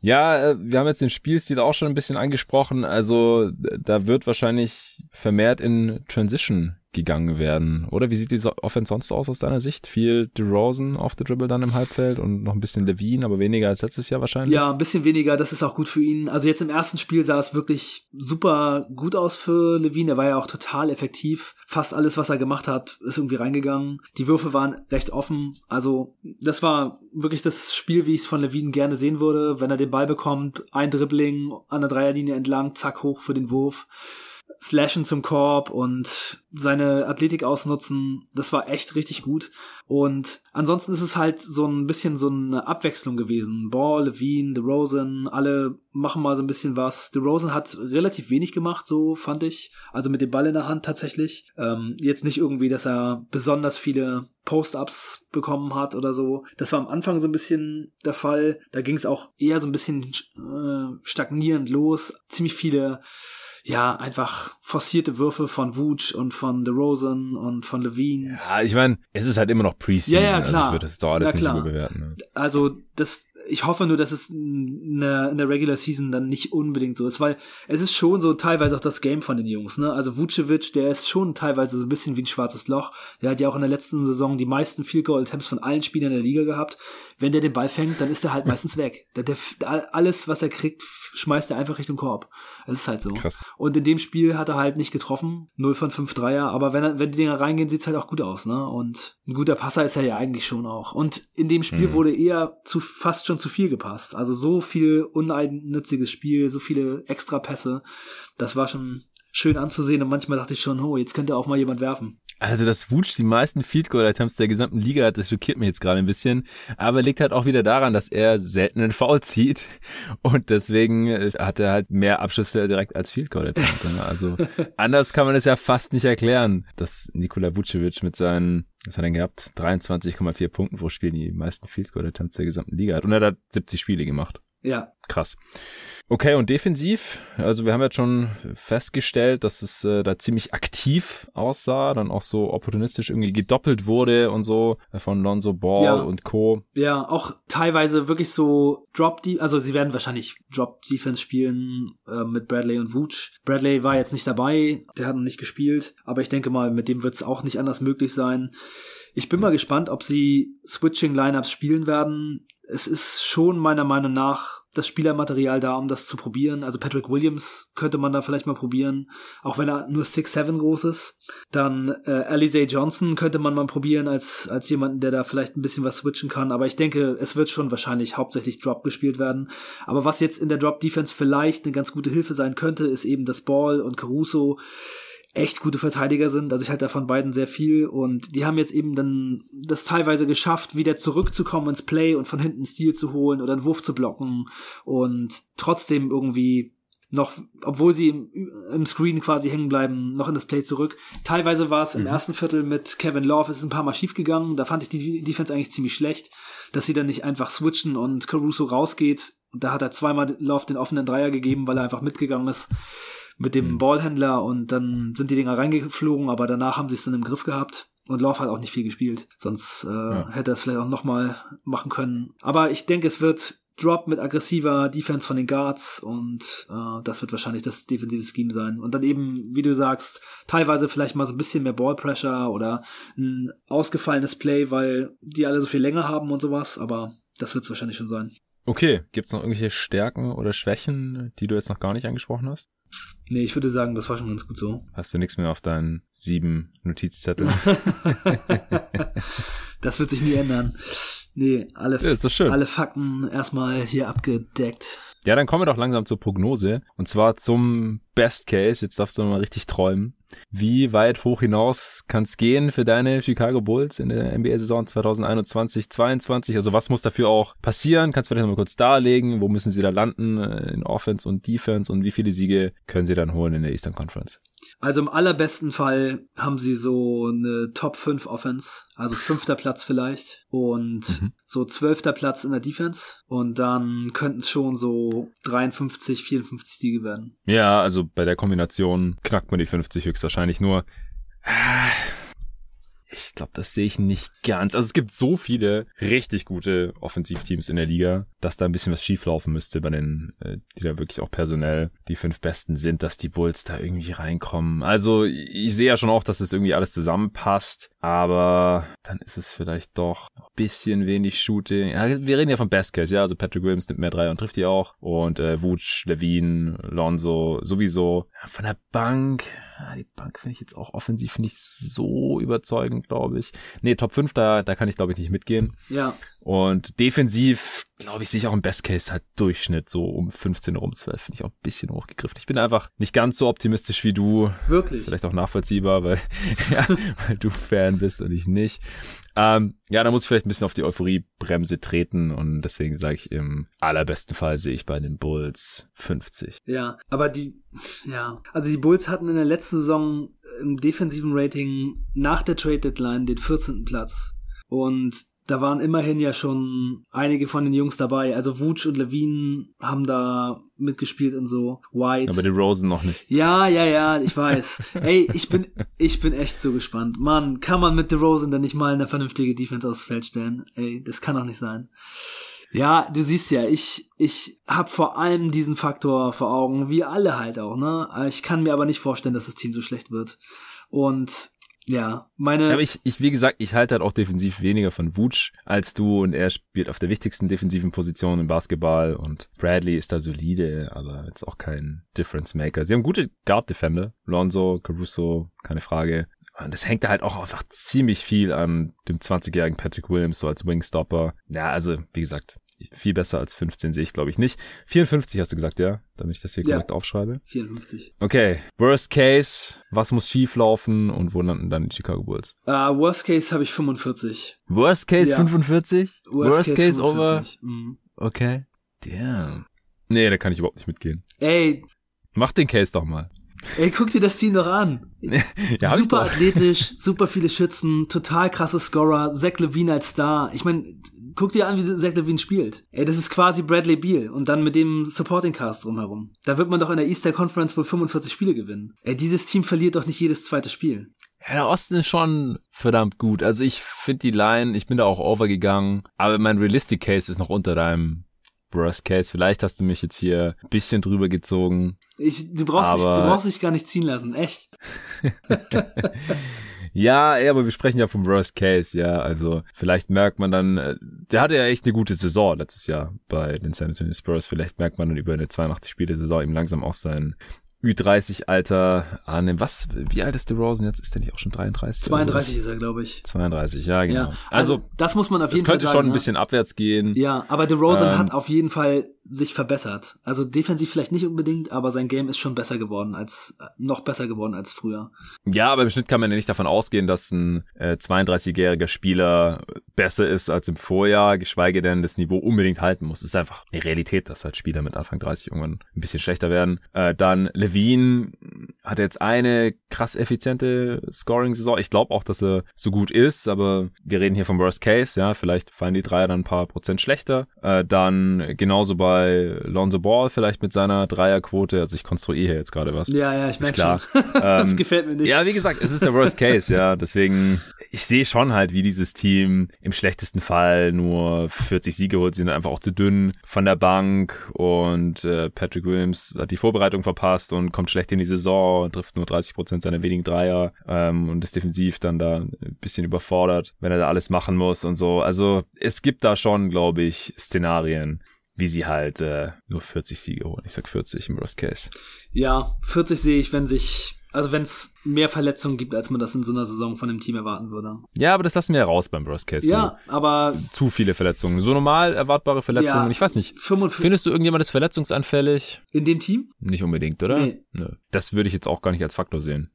ja, äh, wir haben jetzt den Spielstil auch schon ein bisschen angesprochen. Also da wird wahrscheinlich vermehrt in Transition gegangen werden. Oder wie sieht die Offense sonst aus aus deiner Sicht? Viel DeRozan auf der Dribble dann im Halbfeld und noch ein bisschen Levine, aber weniger als letztes Jahr wahrscheinlich? Ja, ein bisschen weniger. Das ist auch gut für ihn. Also jetzt im ersten Spiel sah es wirklich super gut aus für Levine. Er war ja auch total effektiv. Fast alles, was er gemacht hat, ist irgendwie reingegangen. Die Würfe waren recht offen. Also das war wirklich das Spiel, wie ich es von Levine gerne sehen würde. Wenn er den Ball bekommt, ein Dribbling an der Dreierlinie entlang, zack, hoch für den Wurf Slashen zum Korb und seine Athletik ausnutzen, das war echt richtig gut. Und ansonsten ist es halt so ein bisschen so eine Abwechslung gewesen. Ball, Levine, DeRozan, alle machen mal so ein bisschen was. DeRozan hat relativ wenig gemacht, so fand ich. Also mit dem Ball in der Hand tatsächlich. Ähm, jetzt nicht irgendwie, dass er besonders viele Post-Ups bekommen hat oder so. Das war am Anfang so ein bisschen der Fall. Da ging es auch eher so ein bisschen äh, stagnierend los. Ziemlich viele ja, einfach forcierte Würfe von Vooch und von DeRozan und von Levine. Ja, ich meine, es ist halt immer noch Preseason. Ja, ja, klar. Also ich würde das doch alles nicht überbewerten. Ne? Also, das, ich hoffe nur, dass es in der, in der Regular Season dann nicht unbedingt so ist, weil es ist schon so teilweise auch das Game von den Jungs, ne? Also Vucevic, der ist schon teilweise so ein bisschen wie ein schwarzes Loch. Der hat ja auch in der letzten Saison die meisten Field Goal Attempts von allen Spielern der Liga gehabt. Wenn der den Ball fängt, dann ist er halt meistens weg. Der, der, alles, was er kriegt, schmeißt er einfach Richtung Korb. Das ist halt so. Krass. Und in dem Spiel hat er halt nicht getroffen. 0 von 5 Dreier. Aber wenn, er, wenn die Dinger reingehen, sieht's halt auch gut aus, ne? Und ein guter Passer ist er ja eigentlich schon auch. Und in dem Spiel mhm. wurde eher zu fast schon zu viel gepasst. Also so viel uneigennütziges Spiel, so viele Extrapässe. Das war schon schön anzusehen und manchmal dachte ich schon, oh, jetzt könnte auch mal jemand werfen. Also, dass Wutsch die meisten Field Goal Attempts der gesamten Liga hat, das schockiert mich jetzt gerade ein bisschen. Aber liegt halt auch wieder daran, dass er selten einen Foul zieht. Und deswegen äh, hat er halt mehr Abschlüsse direkt als Field Goal Attempts. Ne? Also, anders kann man es ja fast nicht erklären, dass Nikola Vucevic mit seinen, was hat er denn gehabt? 23,4 Punkten pro Spiel die meisten Field Goal Attempts der gesamten Liga hat. Und er hat 70 Spiele gemacht. Ja. Krass. Okay, und defensiv, also wir haben jetzt schon festgestellt, dass es äh, da ziemlich aktiv aussah, dann auch so opportunistisch irgendwie gedoppelt wurde und so äh, von Lonzo Ball Ja. und Co. Ja, auch teilweise wirklich so Drop die, also sie werden wahrscheinlich Drop Defense spielen äh, mit Bradley und Vooch. Bradley war jetzt nicht dabei, der hat noch nicht gespielt, aber ich denke mal, mit dem wird es auch nicht anders möglich sein. Ich bin mal gespannt, ob sie Switching Lineups spielen werden. Es ist schon meiner Meinung nach das Spielermaterial da, um das zu probieren. Also Patrick Williams könnte man da vielleicht mal probieren, auch wenn er nur 6'7 groß ist. Dann äh, Alize Johnson könnte man mal probieren als, als jemanden, der da vielleicht ein bisschen was switchen kann. Aber ich denke, es wird schon wahrscheinlich hauptsächlich Drop gespielt werden. Aber was jetzt in der Drop Defense vielleicht eine ganz gute Hilfe sein könnte, ist eben, dass Ball und Caruso echt gute Verteidiger sind. Also ich halte da von beiden sehr viel und die haben jetzt eben dann das teilweise geschafft, wieder zurückzukommen ins Play und von hinten einen Stil zu holen oder einen Wurf zu blocken und trotzdem irgendwie noch, obwohl sie im, im Screen quasi hängen bleiben, noch in das Play zurück. Teilweise war es im ersten Viertel mit Kevin Love, es ist ein paar Mal schief gegangen. Da fand ich die Defense eigentlich ziemlich schlecht, dass sie dann nicht einfach switchen und Caruso rausgeht. Und da hat er zweimal Love den offenen Dreier gegeben, weil er einfach mitgegangen ist mit dem Ballhändler und dann sind die Dinger reingeflogen, aber danach haben sie es dann im Griff gehabt. Und Love hat auch nicht viel gespielt, sonst äh, hätte er es vielleicht auch nochmal machen können. Aber ich denke, es wird Drop mit aggressiver Defense von den Guards und äh, das wird wahrscheinlich das defensive Scheme sein. Und dann eben, wie du sagst, teilweise vielleicht mal so ein bisschen mehr Ball Pressure oder ein ausgefallenes Play, weil die alle so viel länger haben und sowas, aber das wird es wahrscheinlich schon sein. Okay, gibt's noch irgendwelche Stärken oder Schwächen, die du jetzt noch gar nicht angesprochen hast? Nee, ich würde sagen, das war schon ganz gut so. Hast du nichts mehr auf deinen sieben Notizzetteln? Das wird sich nie ändern. Nee, alle, Ja, alle Fakten erstmal hier abgedeckt. Ja, dann kommen wir doch langsam zur Prognose. Und zwar zum Best Case. Jetzt darfst du mal richtig träumen. Wie weit hoch hinaus kann es gehen für deine Chicago Bulls in der NBA-Saison 2021-22? Also was muss dafür auch passieren? Kannst du vielleicht noch mal kurz darlegen? Wo müssen sie da landen äh, in Offense und Defense? Und wie viele Siege können sie dann holen in der Eastern Conference? Also im allerbesten Fall haben sie so eine Top 5 Offense, also fünfter Platz vielleicht und Mhm. so zwölfter Platz in der Defense und dann könnten es schon so 53, 54 Siege werden. Ja, also bei der Kombination knackt man die 50 höchstwahrscheinlich nur. Ah, Ich glaube, das sehe ich nicht ganz. Also es gibt so viele richtig gute Offensivteams in der Liga, dass da ein bisschen was schieflaufen müsste bei den, äh, die da wirklich auch personell die fünf Besten sind, dass die Bulls da irgendwie reinkommen. Also ich sehe ja schon auch, dass es irgendwie alles zusammenpasst, aber dann ist es vielleicht doch ein bisschen wenig Shooting. Ja, wir reden ja von Best Case, ja, also Patrick Williams nimmt mehr drei und trifft die auch und äh, Vooch, Levine, Lonzo sowieso. Ja, von der Bank, ja, die Bank finde ich jetzt auch offensiv nicht so überzeugend, glaube ich. Nee, Top 5, da, da kann ich glaube ich nicht mitgehen. Ja, Und defensiv, glaube ich, sehe ich auch im Best Case halt Durchschnitt, so um 15 oder um 12, finde ich auch ein bisschen hochgegriffen. Ich bin einfach nicht ganz so optimistisch wie du, wirklich. vielleicht auch nachvollziehbar, weil, ja, weil du Fan bist und ich nicht. Ähm, ja, da muss ich vielleicht ein bisschen auf die Euphoriebremse treten und deswegen sage ich, im allerbesten Fall sehe ich bei den Bulls 50. Ja, aber die, ja, also die Bulls hatten in der letzten Saison im defensiven Rating nach der Trade Deadline den 14. Platz. Und da waren immerhin ja schon einige von den Jungs dabei. Also Vooch und Levine haben da mitgespielt und so. White. Aber die Rosen noch nicht. Ja, ja, ja, ich weiß. Ey, ich bin, ich bin echt so gespannt. Mann, kann man mit DeRozan denn nicht mal eine vernünftige Defense aufs Feld stellen? Ey, das kann doch nicht sein. Ja, du siehst ja, ich, ich hab vor allem diesen Faktor vor Augen, wie alle halt auch, ne? Ich kann mir aber nicht vorstellen, dass das Team so schlecht wird. Und ja, meine. Aber ich, ich, wie gesagt, ich halte halt auch defensiv weniger von Vooch als du und er spielt auf der wichtigsten defensiven Position im Basketball und Bradley ist da solide, aber jetzt auch kein Difference Maker. Sie haben gute Guard Defender, Lonzo, Caruso, keine Frage. Und das hängt da halt auch einfach ziemlich viel an dem 20-jährigen Patrick Williams so als Wingstopper. Ja, also, wie gesagt, viel besser als 15 sehe ich, glaube ich, nicht. 54 hast du gesagt, ja? Damit ich das hier Ja. korrekt aufschreibe. 54. Okay, Worst Case, was muss schief laufen und wo landen dann die Chicago Bulls? Äh, worst Case habe ich 45. Worst Case Ja. 45? Worst, Case, over? 45. Mhm. Okay. Damn. Nee, da kann ich überhaupt nicht mitgehen. Ey, Mach den Case doch mal. ey, guck dir das Team doch an. Ja, super athletisch, super viele Schützen, total krasse Scorer, Zach Levine als Star. Ich meine, guck dir an, wie Zach Levine spielt. Ey, das ist quasi Bradley Beal und dann mit dem Supporting Cast drumherum. Da wird man doch in der Eastern Conference wohl 45 Spiele gewinnen. Ey, dieses Team verliert doch nicht jedes zweite Spiel. Der Osten ist schon verdammt gut. Also ich finde die Line, ich bin da auch overgegangen, aber mein Realistic Case ist noch unter deinem Worst Case. Vielleicht hast du mich jetzt hier ein bisschen drüber gezogen. Ich, du, brauchst dich, du brauchst dich gar nicht ziehen lassen, echt. Ja, ey, aber wir sprechen ja vom Worst Case, ja. Also vielleicht merkt man dann, äh, der hatte ja echt eine gute Saison letztes Jahr bei den San Antonio Spurs. Vielleicht merkt man dann über eine 82 Spiele Saison ihm langsam auch sein Ü30-Alter annehmen. Was, wie alt ist DeRozan jetzt? Ist der nicht auch schon 33? 32 ist er, glaube ich. 32, ja, genau. Ja, also, also, das muss man auf jeden Fall sagen. Das könnte schon ein bisschen abwärts gehen. Ja, aber DeRozan ähm, hat auf jeden Fall sich verbessert. Also defensiv vielleicht nicht unbedingt, aber sein Game ist schon besser geworden als, noch besser geworden als früher. Ja, aber im Schnitt kann man ja nicht davon ausgehen, dass ein äh, 32-jähriger Spieler besser ist als im Vorjahr, geschweige denn das Niveau unbedingt halten muss. Es ist einfach eine Realität, dass halt Spieler mit Anfang 30 irgendwann ein bisschen schlechter werden. Äh, dann Levine hat jetzt eine krass effiziente Scoring-Saison. Ich glaube auch, dass er so gut ist, aber wir reden hier vom Worst Case, ja, vielleicht fallen die Dreier dann ein paar Prozent schlechter. Äh, dann genauso bei Lonzo Ball vielleicht mit seiner Dreierquote. Also ich konstruiere jetzt gerade was. Ja, ja, ich merke klar. Schon. das ähm, gefällt mir nicht. Ja, wie gesagt, es ist der Worst Case, ja. Deswegen, ich sehe schon halt, wie dieses Team im schlechtesten Fall nur 40 Siege holt. Sie sind einfach auch zu dünn von der Bank und äh, Patrick Williams hat die Vorbereitung verpasst und kommt schlecht in die Saison, trifft nur 30 Prozent seiner wenigen Dreier ähm, und ist defensiv dann da ein bisschen überfordert, wenn er da alles machen muss und so. Also es gibt da schon, glaube ich, Szenarien, wie sie halt äh, nur 40 Siege holen. Ich sag 40 im Worst Case. Ja, 40 sehe ich, wenn sich also wenn es mehr Verletzungen gibt, als man das in so einer Saison von dem Team erwarten würde. Ja, aber das lassen wir ja raus beim Worst Case. Ja, so aber zu viele Verletzungen. So normal erwartbare Verletzungen. Ja, ich weiß nicht. 45. Findest du irgendjemand ist verletzungsanfällig? In dem Team? Nicht unbedingt, oder? Nee. Nö. Das würde ich jetzt auch gar nicht als Faktor sehen.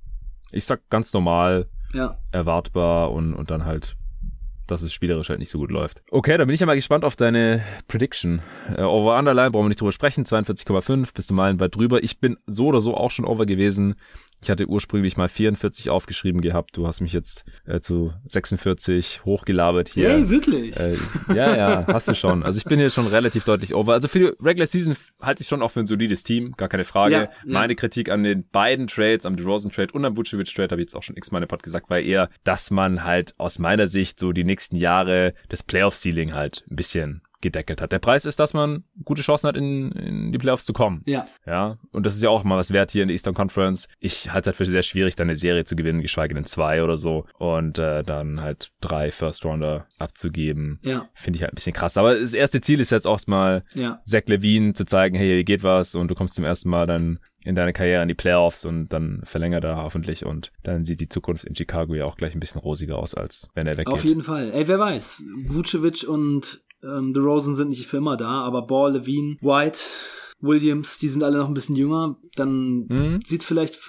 Ich sag ganz normal, ja. erwartbar und, und dann halt dass es spielerisch halt nicht so gut läuft. Okay, dann bin ich ja mal gespannt auf deine Prediction. Äh, over Underline brauchen wir nicht drüber sprechen. 42,5 bist du meilenweit drüber. Ich bin so oder so auch schon over gewesen. Ich hatte ursprünglich mal 44 aufgeschrieben gehabt. Du hast mich jetzt äh, zu 46 hochgelabert hier. Hey, wirklich? Äh, ja, ja, hast du schon. Also ich bin hier schon relativ deutlich over. Also für die Regular Season halte ich schon auch für ein solides Team, gar keine Frage. Ja. Meine Kritik an den beiden Trades, am DeRozan Trade und am Vucevic Trade, habe ich jetzt auch schon x-mal in Pod gesagt, war eher, dass man halt aus meiner Sicht so die nächsten Jahre das Playoff-Ceiling halt ein bisschen gedeckelt hat. Der Preis ist, dass man gute Chancen hat, in, in die Playoffs zu kommen. Ja. Ja. Und das ist ja auch mal was wert hier in der Eastern Conference. Ich halte halt für sehr schwierig, dann eine Serie zu gewinnen, geschweige denn zwei oder so. Und äh, dann halt drei First Rounder abzugeben. Ja. Finde ich halt ein bisschen krass. Aber das erste Ziel ist jetzt auch mal, ja. Zach Levine zu zeigen, hey, hier geht was und du kommst zum ersten Mal dann in deine Karriere in die Playoffs und dann verlängert er hoffentlich und dann sieht die Zukunft in Chicago ja auch gleich ein bisschen rosiger aus, als wenn er weggeht. Auf jeden Fall. Ey, wer weiß. Vucevic und ähm, The Rosen sind nicht für immer da, aber Ball, Levine, White, Williams, die sind alle noch ein bisschen jünger, dann mhm. sieht vielleicht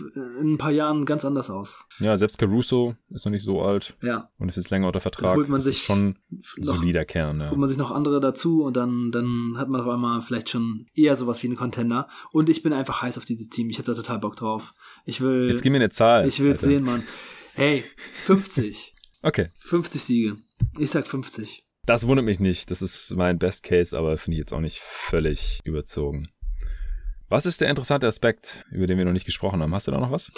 in ein paar Jahren ganz anders aus. Ja, selbst Caruso ist noch nicht so alt. Ja. Und ist jetzt länger unter Vertrag. Dann holt man das sich schon ein solider Kern, ja. Holt man sich noch andere dazu und dann, dann hat man auf einmal vielleicht schon eher sowas wie einen Contender. Und ich bin einfach heiß auf dieses Team. Ich habe da total Bock drauf. Ich will. Jetzt gib mir eine Zahl. Ich will es sehen, Mann. Hey, 50. okay. 50 Siege. Ich sag 50. Das wundert mich nicht. Das ist mein Best Case, aber finde ich jetzt auch nicht völlig überzogen. Was ist der interessante Aspekt, über den wir noch nicht gesprochen haben? Hast du da noch was?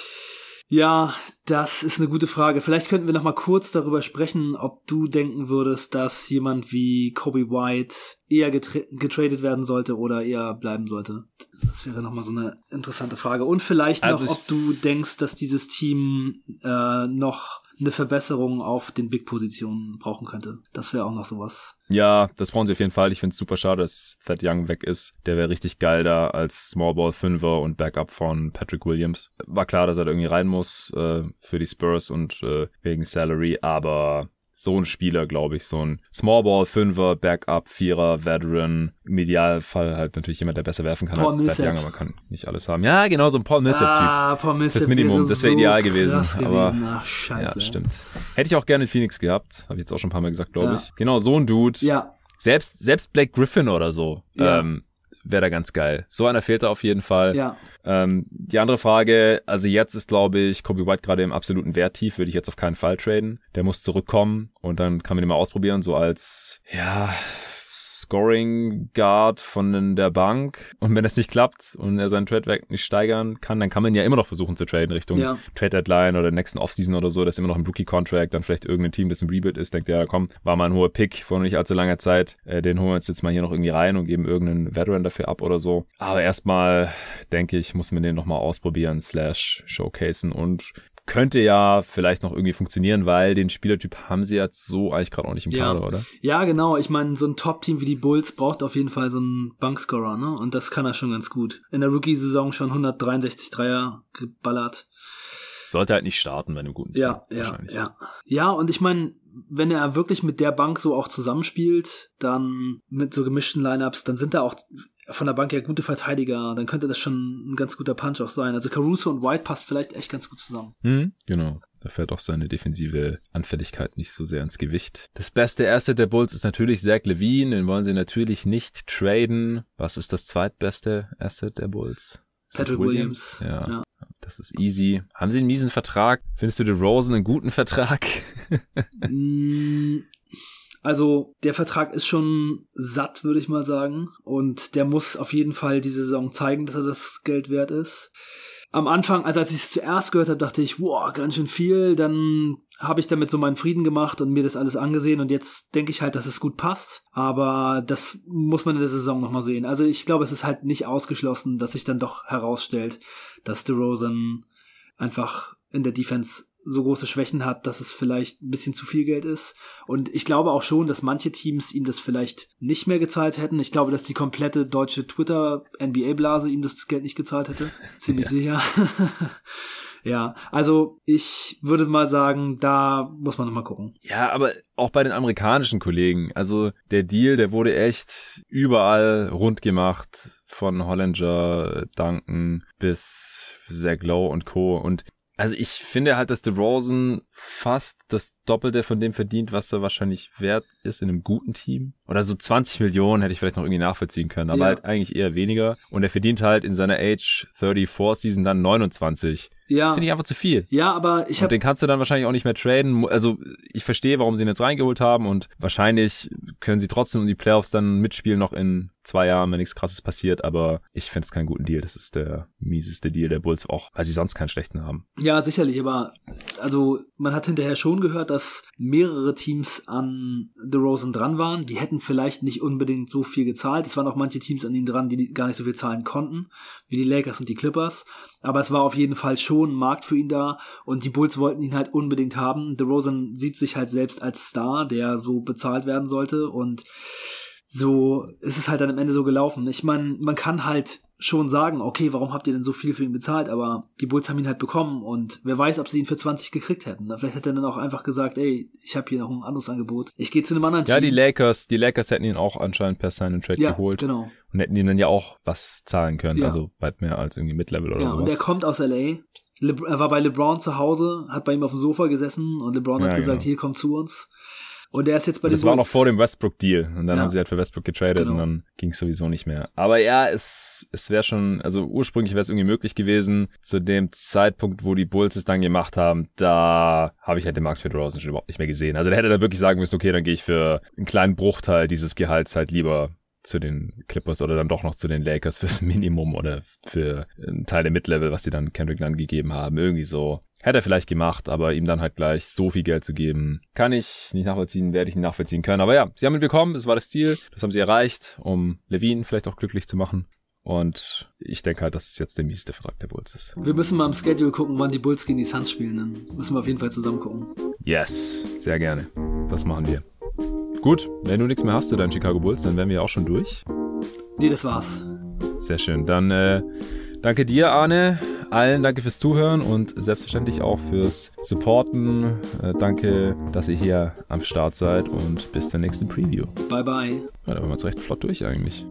Ja, das ist eine gute Frage. Vielleicht könnten wir noch mal kurz darüber sprechen, ob du denken würdest, dass jemand wie Kobe White eher getra getradet werden sollte oder eher bleiben sollte. Das wäre noch mal so eine interessante Frage. Und vielleicht also noch, ob du denkst, dass dieses Team äh, noch eine Verbesserung auf den Big-Positionen brauchen könnte. Das wäre auch noch sowas. Ja, das brauchen sie auf jeden Fall. Ich finde es super schade, dass Thad Young weg ist. Der wäre richtig geil da als Smallball Fünfer und Backup von Patrick Williams. War klar, dass er da irgendwie rein muss äh, für die Spurs und äh, wegen Salary, aber so ein Spieler, glaube ich, so ein Smallball, Fünfer, Backup, Vierer, Veteran, im Idealfall halt natürlich jemand, der besser werfen kann Paul als Millsap. Young, aber man kann nicht alles haben. Ja, genau, so ein Paul Millsap-Typ. Ah, Paul Millsap Das Minimum, das wäre so ideal gewesen. gewesen. Aber, Ach, scheiße. Ja, stimmt. Hätte ich auch gerne in Phoenix gehabt, habe ich jetzt auch schon ein paar Mal gesagt, glaube ja. ich. Genau, so ein Dude. Ja. Selbst, selbst Blake Griffin oder so. Ja. Ähm, wäre da ganz geil. So einer fehlt da auf jeden Fall. Ja. Ähm, die andere Frage, also jetzt ist, glaube ich, Kobe White gerade im absoluten Werttief, würde ich jetzt auf keinen Fall traden. Der muss zurückkommen und dann kann man ihn mal ausprobieren, so als, ja, Scoring Guard von der Bank. Und wenn das nicht klappt und er seinen Trade-Wert nicht steigern kann, dann kann man ja immer noch versuchen zu traden Richtung Ja. Trade-Deadline oder nächsten Offseason oder so. Das ist immer noch ein Rookie-Contract, dann vielleicht irgendein Team, das im Rebuild ist, denkt, ja, komm, war mal ein hoher Pick vor nicht allzu langer Zeit. Äh, den holen wir uns jetzt mal hier noch irgendwie rein und geben irgendeinen Veteran dafür ab oder so. Aber erstmal, denke ich, muss man den nochmal ausprobieren, slash showcasen und könnte ja vielleicht noch irgendwie funktionieren, weil den Spielertyp haben sie jetzt so eigentlich gerade auch nicht im Ja. Kader, oder? Ja, genau. Ich meine, so ein Top-Team wie die Bulls braucht auf jeden Fall so einen Bankscorer, ne? Und das kann er schon ganz gut. In der Rookie-Saison schon 163 Dreier geballert. Sollte halt nicht starten bei einem guten Team. Ja, ja, wahrscheinlich. ja. Ja, und ich meine, wenn er wirklich mit der Bank so auch zusammenspielt, dann mit so gemischten Lineups, dann sind da auch von der Bank ja gute Verteidiger, dann könnte das schon ein ganz guter Punch auch sein. Also Caruso und White passt vielleicht echt ganz gut zusammen. Hm, genau. Da fällt auch seine defensive Anfälligkeit nicht so sehr ins Gewicht. Das beste Asset der Bulls ist natürlich Zach Levine. Den wollen sie natürlich nicht traden. Was ist das zweitbeste Asset der Bulls? Das Patrick Williams. Ja, Ja. das ist easy. Haben sie einen miesen Vertrag? Findest du den Rosen einen guten Vertrag? Mm, Also der Vertrag ist schon satt, würde ich mal sagen. Und der muss auf jeden Fall diese Saison zeigen, dass er das Geld wert ist. Am Anfang, also als ich es zuerst gehört habe, dachte ich, wow, ganz schön viel. Dann habe ich damit so meinen Frieden gemacht und mir das alles angesehen. Und jetzt denke ich halt, dass es gut passt. Aber das muss man in der Saison nochmal sehen. Also ich glaube, es ist halt nicht ausgeschlossen, dass sich dann doch herausstellt, dass DeRozan einfach in der Defense so große Schwächen hat, dass es vielleicht ein bisschen zu viel Geld ist. Und ich glaube auch schon, dass manche Teams ihm das vielleicht nicht mehr gezahlt hätten. Ich glaube, dass die komplette deutsche Twitter-NBA-Blase ihm das Geld nicht gezahlt hätte. Ziemlich sicher. ja, also ich würde mal sagen, da muss man nochmal gucken. Ja, aber auch bei den amerikanischen Kollegen. Also der Deal, der wurde echt überall rund gemacht. Von Hollinger, Duncan bis Zach Lowe und Co. Und also ich finde halt, dass DeRozan fast das Doppelte von dem verdient, was er wahrscheinlich wert ist in einem guten Team. Oder so 20 Millionen hätte ich vielleicht noch irgendwie nachvollziehen können, aber Ja. halt eigentlich eher weniger. Und er verdient halt in seiner Age 34 Season dann 29. Das Ja, finde ich einfach zu viel. ja, aber ich habe den kannst du dann wahrscheinlich auch nicht mehr traden. Also ich verstehe, warum sie ihn jetzt reingeholt haben und wahrscheinlich können sie trotzdem um die Playoffs dann mitspielen noch in zwei Jahren, wenn nichts krasses passiert, aber ich finde es keinen guten Deal. Das ist der mieseste Deal der Bulls auch, weil sie sonst keinen schlechten haben. Ja, sicherlich, aber also man hat hinterher schon gehört, dass mehrere Teams an The Rosen dran waren. Die hätten vielleicht nicht unbedingt so viel gezahlt. Es waren auch manche Teams an ihm dran, die gar nicht so viel zahlen konnten, wie die Lakers und die Clippers. Aber es war auf jeden Fall schon ein Markt für ihn da und die Bulls wollten ihn halt unbedingt haben. The Rosen sieht sich halt selbst als Star, der so bezahlt werden sollte und so ist es halt dann am Ende so gelaufen. Ich meine, man kann halt schon sagen, okay, warum habt ihr denn so viel für ihn bezahlt? Aber die Bulls haben ihn halt bekommen und wer weiß, ob sie ihn für 20 gekriegt hätten. Vielleicht hätte er dann auch einfach gesagt, ey, ich habe hier noch ein anderes Angebot. Ich gehe zu einem anderen Ja, Team. die Lakers, die Lakers hätten ihn auch anscheinend per Sign and Trade ja, geholt genau. und hätten ihn dann ja auch was zahlen können, Ja. also weit mehr als irgendwie Mid-Level oder Ja, und er sowas. kommt aus LA. Le er war bei LeBron zu Hause, hat bei ihm auf dem Sofa gesessen und LeBron hat Ja, gesagt, genau. hier komm zu uns. Und er ist jetzt bei Und den das war noch Bulls. vor dem Westbrook-Deal. Und dann Ja. haben sie halt für Westbrook getradet Genau. und dann ging es sowieso nicht mehr. Aber ja, es, es wäre schon, also ursprünglich wäre es irgendwie möglich gewesen. Zu dem Zeitpunkt, wo die Bulls es dann gemacht haben, da habe ich halt den Markt für DeRozan schon überhaupt nicht mehr gesehen. Also da hätte er wirklich sagen müssen, okay, dann gehe ich für einen kleinen Bruchteil dieses Gehalts halt lieber zu den Clippers oder dann doch noch zu den Lakers fürs Minimum oder für einen Teil der Mid-Level, was sie dann Kendrick Nunn gegeben haben. Irgendwie so. Hätte er vielleicht gemacht, aber ihm dann halt gleich so viel Geld zu geben, kann ich nicht nachvollziehen, werde ich nicht nachvollziehen können. Aber ja, sie haben ihn bekommen, das war das Ziel, das haben sie erreicht, um Levine vielleicht auch glücklich zu machen. Und ich denke halt, dass es jetzt der mieseste Vertrag der Bulls ist. Wir müssen mal im Schedule gucken, wann die Bulls gegen die Suns spielen. Dann müssen wir auf jeden Fall zusammen gucken. Yes, sehr gerne. Das machen wir. Gut, wenn du nichts mehr hast zu deinen Chicago Bulls, dann wären wir auch schon durch. Nee, das war's. Sehr schön. Dann äh, danke dir, Arne. Allen danke fürs Zuhören und selbstverständlich auch fürs Supporten. Äh, danke, dass ihr hier am Start seid und bis zur nächsten Preview. Bye bye. Ja, da waren wir jetzt recht flott durch eigentlich.